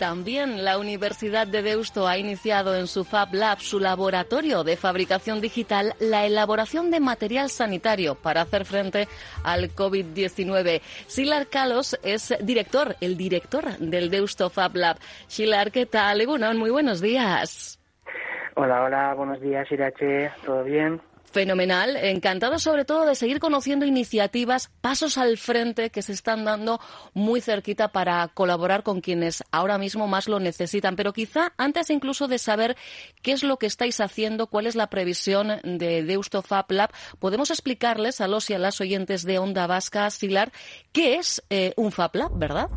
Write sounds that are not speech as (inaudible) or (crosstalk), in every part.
También la Universidad de Deusto ha iniciado en su Fab Lab, su laboratorio de fabricación digital, la elaboración de material sanitario para hacer frente al COVID-19. Silar Kalos es director, el director del Deusto Fab Lab. Silar, ¿qué tal? Muy buenos días. Hola, hola, buenos días, Irache. ¿Todo bien? Fenomenal, encantado sobre todo de seguir conociendo iniciativas, pasos al frente que se están dando muy cerquita para colaborar con quienes ahora mismo más lo necesitan. Pero quizá antes incluso de saber qué es lo que estáis haciendo, cuál es la previsión de Deusto Fab Lab, podemos explicarles a los y a las oyentes de Onda Vasca, Silar, qué es eh, un Fab Lab, ¿verdad?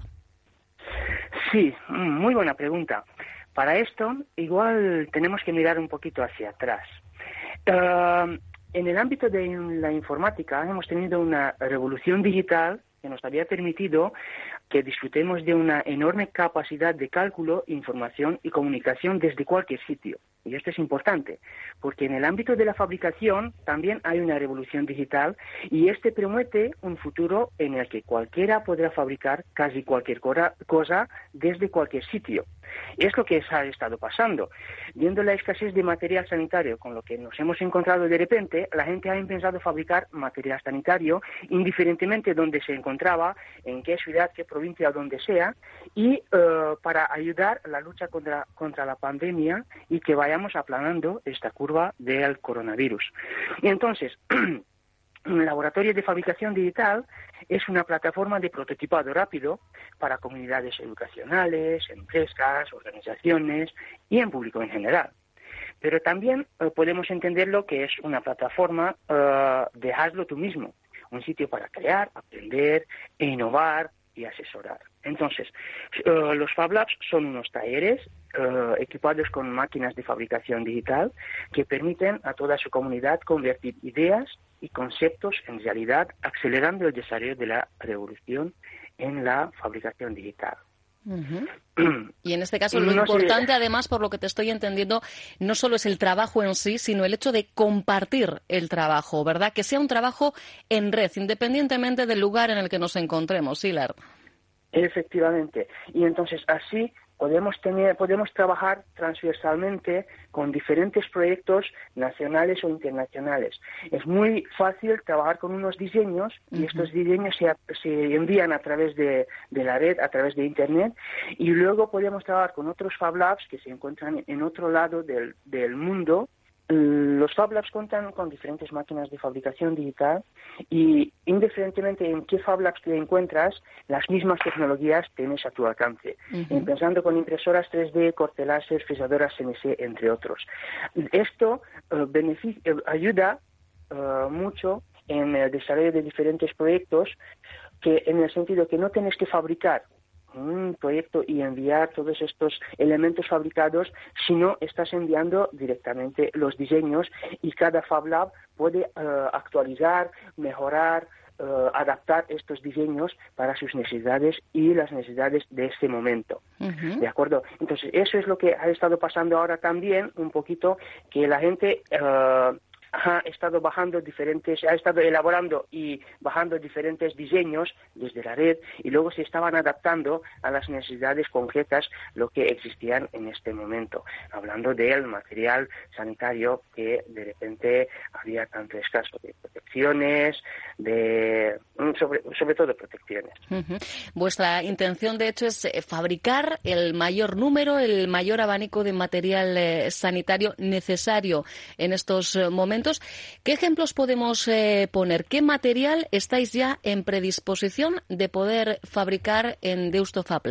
Sí, muy buena pregunta. Para esto, igual tenemos que mirar un poquito hacia atrás. Uh, en el ámbito de la informática hemos tenido una revolución digital que nos había permitido que disfrutemos de una enorme capacidad de cálculo, información y comunicación desde cualquier sitio. Y esto es importante, porque en el ámbito de la fabricación también hay una revolución digital y este promete un futuro en el que cualquiera podrá fabricar casi cualquier cosa desde cualquier sitio. Es lo que ha estado pasando. Viendo la escasez de material sanitario con lo que nos hemos encontrado de repente, la gente ha empezado a fabricar material sanitario indiferentemente de dónde se encontraba, en qué ciudad, qué provincia donde sea, y eh, para ayudar la lucha contra, contra la pandemia y que vayamos aplanando esta curva del coronavirus. Y entonces, (clears throat) laboratorio de fabricación digital es una plataforma de prototipado rápido para comunidades educacionales, empresas, organizaciones y en público en general. Pero también eh, podemos entenderlo que es una plataforma uh, de hazlo tú mismo, un sitio para crear, aprender, e innovar y asesorar. Entonces, eh, los Fab Labs son unos talleres equipados con máquinas de fabricación digital que permiten a toda su comunidad convertir ideas y conceptos en realidad, acelerando el desarrollo de la revolución en la fabricación digital. (clears throat) Y en este caso, lo importante, además, por lo que te estoy entendiendo, no solo es el trabajo en sí, sino el hecho de compartir el trabajo, ¿verdad? Que sea un trabajo en red, independientemente del lugar en el que nos encontremos, Silar. Efectivamente. Y entonces, así podemos tener, podemos trabajar transversalmente con diferentes proyectos nacionales o internacionales. Es muy fácil trabajar con unos diseños y estos diseños se, se, envían a través de, de, la red, a través de Internet, y luego podemos trabajar con otros Fab Labs que se encuentran en otro lado del, del mundo los Fab Labs cuentan con diferentes máquinas de fabricación digital y indiferentemente en qué Fab Labs te encuentras, las mismas tecnologías tienes a tu alcance. Empezando con impresoras 3D, corte láser, frisadoras CNC, entre otros. Esto eh, eh, ayuda eh, mucho en el desarrollo de diferentes proyectos que en el sentido que no tienes que fabricar un proyecto y enviar todos estos elementos fabricados, sino estás enviando directamente los diseños y cada Fab Lab puede eh, actualizar, mejorar, eh, adaptar estos diseños para sus necesidades y las necesidades de este momento. ¿De acuerdo? Entonces, eso es lo que ha estado pasando ahora también, un poquito, que la gente. Ha estado bajando diferentes, ha estado elaborando y bajando diferentes diseños desde la red y luego se estaban adaptando a las necesidades concretas lo que existían en este momento, hablando del material sanitario que de repente había tanto escaso protecciones, de mm, sobre, sobre todo protecciones. Vuestra intención de hecho es eh, fabricar el mayor número, el mayor abanico de material eh, sanitario necesario en estos eh, momentos ¿Qué ejemplos podemos eh, poner? ¿Qué material estáis ya en predisposición de poder fabricar en Deusto Fab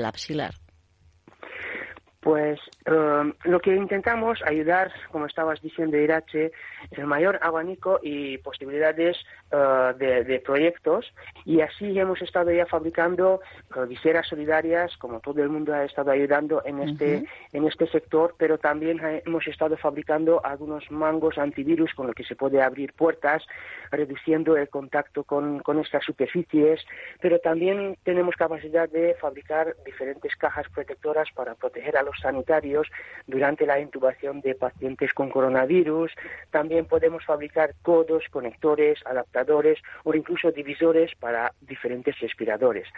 Pues eh, lo que intentamos ayudar, como estabas diciendo, Irache, el mayor abanico y posibilidades eh, de, proyectos y así hemos estado ya fabricando viseras solidarias, como todo el mundo ha estado ayudando en este, en este sector, pero también hemos estado fabricando algunos mangos antivirus con los que se puede abrir puertas, reduciendo el contacto con, con estas superficies, pero también tenemos capacidad de fabricar diferentes cajas protectoras para proteger a los sanitarios durante la intubación de pacientes con coronavirus. También podemos fabricar codos, conectores, adaptadores o incluso divisores para diferentes respiradores.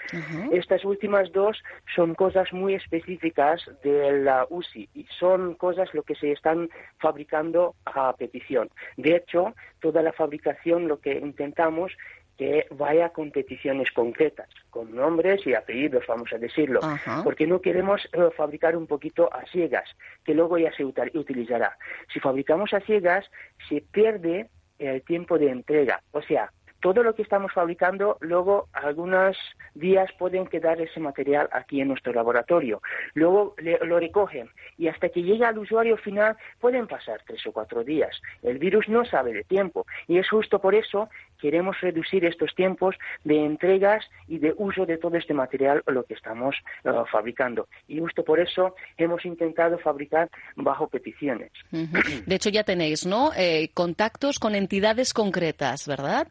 Estas últimas dos son cosas muy específicas de la UCI y son cosas lo que se están fabricando a petición. De hecho, toda la fabricación lo que intentamos que vaya a competiciones concretas, con nombres y apellidos, vamos a decirlo, porque no queremos eh, fabricar un poquito a ciegas, que luego ya se utilizará. Si fabricamos a ciegas, se pierde el tiempo de entrega, o sea, todo lo que estamos fabricando, luego algunos días pueden quedar ese material aquí en nuestro laboratorio. Luego lo recogen y hasta que llegue al usuario final pueden pasar tres o cuatro días. El virus no sabe de tiempo y es justo por eso queremos reducir estos tiempos de entregas y de uso de todo este material lo que estamos eh, fabricando. Y justo por eso hemos intentado fabricar bajo peticiones. De hecho ya tenéis, ¿no? Eh, contactos con entidades concretas, ¿verdad?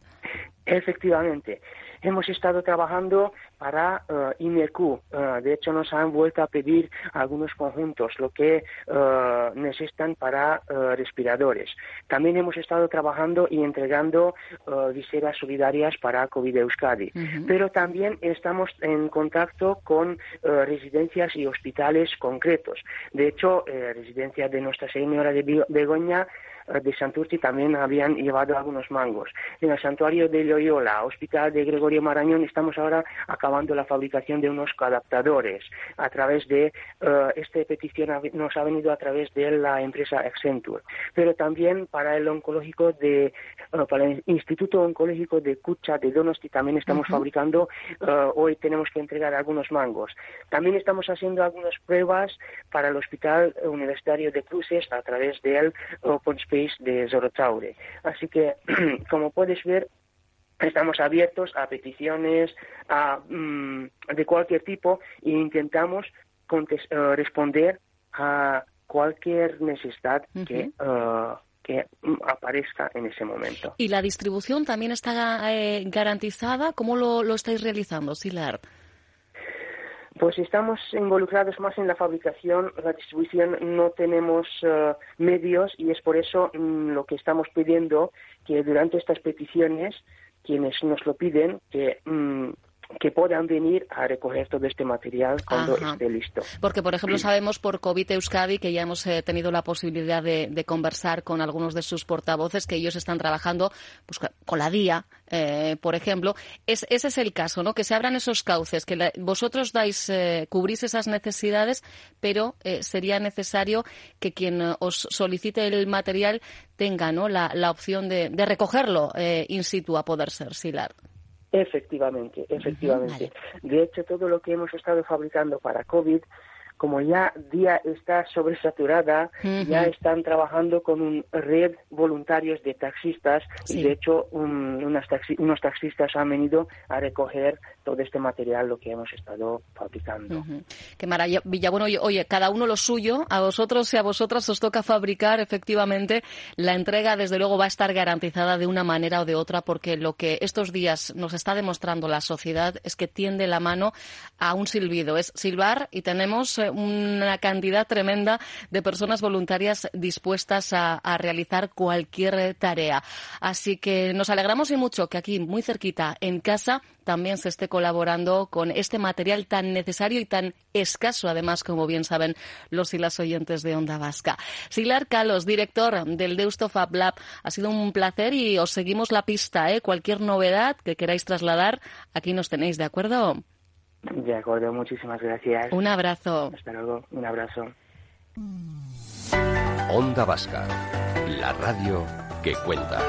Efectivamente hemos estado trabajando para uh, de hecho, nos han vuelto a pedir algunos conjuntos, lo que eh, necesitan para respiradores. También hemos estado trabajando y entregando viseras solidarias para COVID Euskadi. Pero también estamos en contacto con residencias y hospitales concretos. De hecho, residencia de Nuestra Señora de Begoña de Santurci también habían llevado algunos mangos. En el santuario de Loyola, Hospital de Gregorio Marañón, estamos ahora acabando la fabricación de unos adaptadores. A través de uh, esta petición nos ha venido a través de la empresa Accenture. Pero también para el oncológico de, eh, para el Instituto Oncológico de Cucha de Donosti también estamos fabricando. Eh, hoy tenemos que entregar algunos mangos. También estamos haciendo algunas pruebas para el Hospital Universitario de Cruces a través del Open de Zorotaure. Así que, (clears throat) como puedes ver, estamos abiertos a peticiones mm, de cualquier tipo e intentamos eh, responder a cualquier necesidad que uh, que mm, aparezca en ese momento. ¿Y la distribución también está eh, garantizada? ¿Cómo lo, lo estáis realizando, Silar? Pues estamos involucrados más en la fabricación, la distribución, no tenemos eh, medios y es por eso mm, lo que estamos pidiendo que durante estas peticiones, quienes nos lo piden, que mm, que puedan venir a recoger todo este material cuando esté listo. Porque, por ejemplo, sabemos por COVID Euskadi que ya hemos eh, tenido la posibilidad de, conversar con algunos de sus portavoces que ellos están trabajando pues, con la DIA, eh, por ejemplo. Es, ese es el caso, ¿no? Que se abran esos cauces, que vosotros dais, eh, cubrís esas necesidades, pero sería necesario que quien os solicite el material tenga ¿no? la, opción de, de recogerlo in situ a poder ser, Silar. Efectivamente, efectivamente. De hecho, todo lo que hemos estado fabricando para COVID como ya día está sobresaturada, ya están trabajando con un red voluntarios de taxistas y de hecho unos taxistas han venido a recoger todo este material lo que hemos estado fabricando. Qué maravilla. Bueno, oye, cada uno lo suyo, a vosotros y a vosotras os toca fabricar efectivamente. La entrega, desde luego, va a estar garantizada de una manera o de otra porque lo que estos días nos está demostrando la sociedad es que tiende la mano a un silbido. Es silbar y tenemos eh, una cantidad tremenda de personas voluntarias dispuestas a, realizar cualquier tarea. Así que nos alegramos y mucho que aquí, muy cerquita, en casa, también se esté colaborando con este material tan necesario y tan escaso, además, como bien saben los y las oyentes de Onda Vasca. Silar Calos, director del Deusto Fab Lab, ha sido un placer y os seguimos la pista. ¿eh? Cualquier novedad que queráis trasladar, aquí nos tenéis, ¿de acuerdo? De acuerdo, muchísimas gracias. Un abrazo. Hasta luego, un abrazo. Onda Vasca, la radio que cuenta.